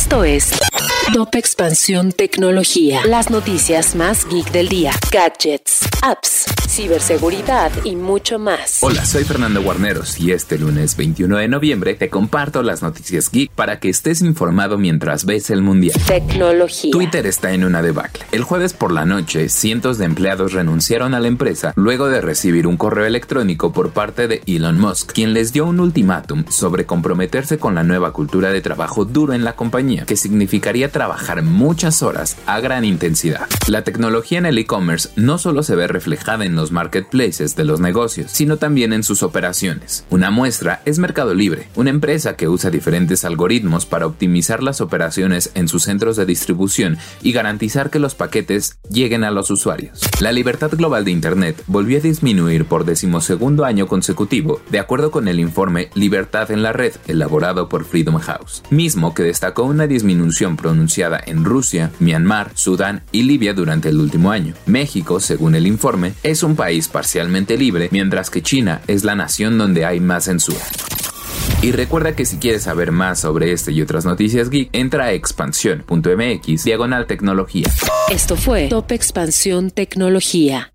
Esto es Top Expansión Tecnología. Las noticias más geek del día. Gadgets, apps, ciberseguridad y mucho más. Hola, soy Fernando Guarneros y este lunes 21 de noviembre te comparto las noticias geek para que estés informado mientras ves el mundial. Tecnología. Twitter está en una debacle. El jueves por la noche, cientos de empleados renunciaron a la empresa luego de recibir un correo electrónico por parte de Elon Musk, quien les dio un ultimátum sobre comprometerse con la nueva cultura de trabajo duro en la compañía, que significaría trabajar muchas horas a gran intensidad. La tecnología en el e-commerce no solo se ve reflejada en los marketplaces de los negocios, sino también en sus operaciones. Una muestra es Mercado Libre, una empresa que usa diferentes algoritmos para optimizar las operaciones en sus centros de distribución y garantizar que los paquetes lleguen a los usuarios. La libertad global de Internet volvió a disminuir por decimosegundo año consecutivo, de acuerdo con el informe Libertad en la Red, elaborado por Freedom House, mismo que destacó una disminución pronunciada en Rusia, Myanmar, Sudán y Libia durante el último año. México, según el informe, es un país parcialmente libre, mientras que China es la nación donde hay más censura. Y recuerda que si quieres saber más sobre este y otras noticias geek, entra a expansión.mx diagonal tecnología. Esto fue Top Expansión Tecnología.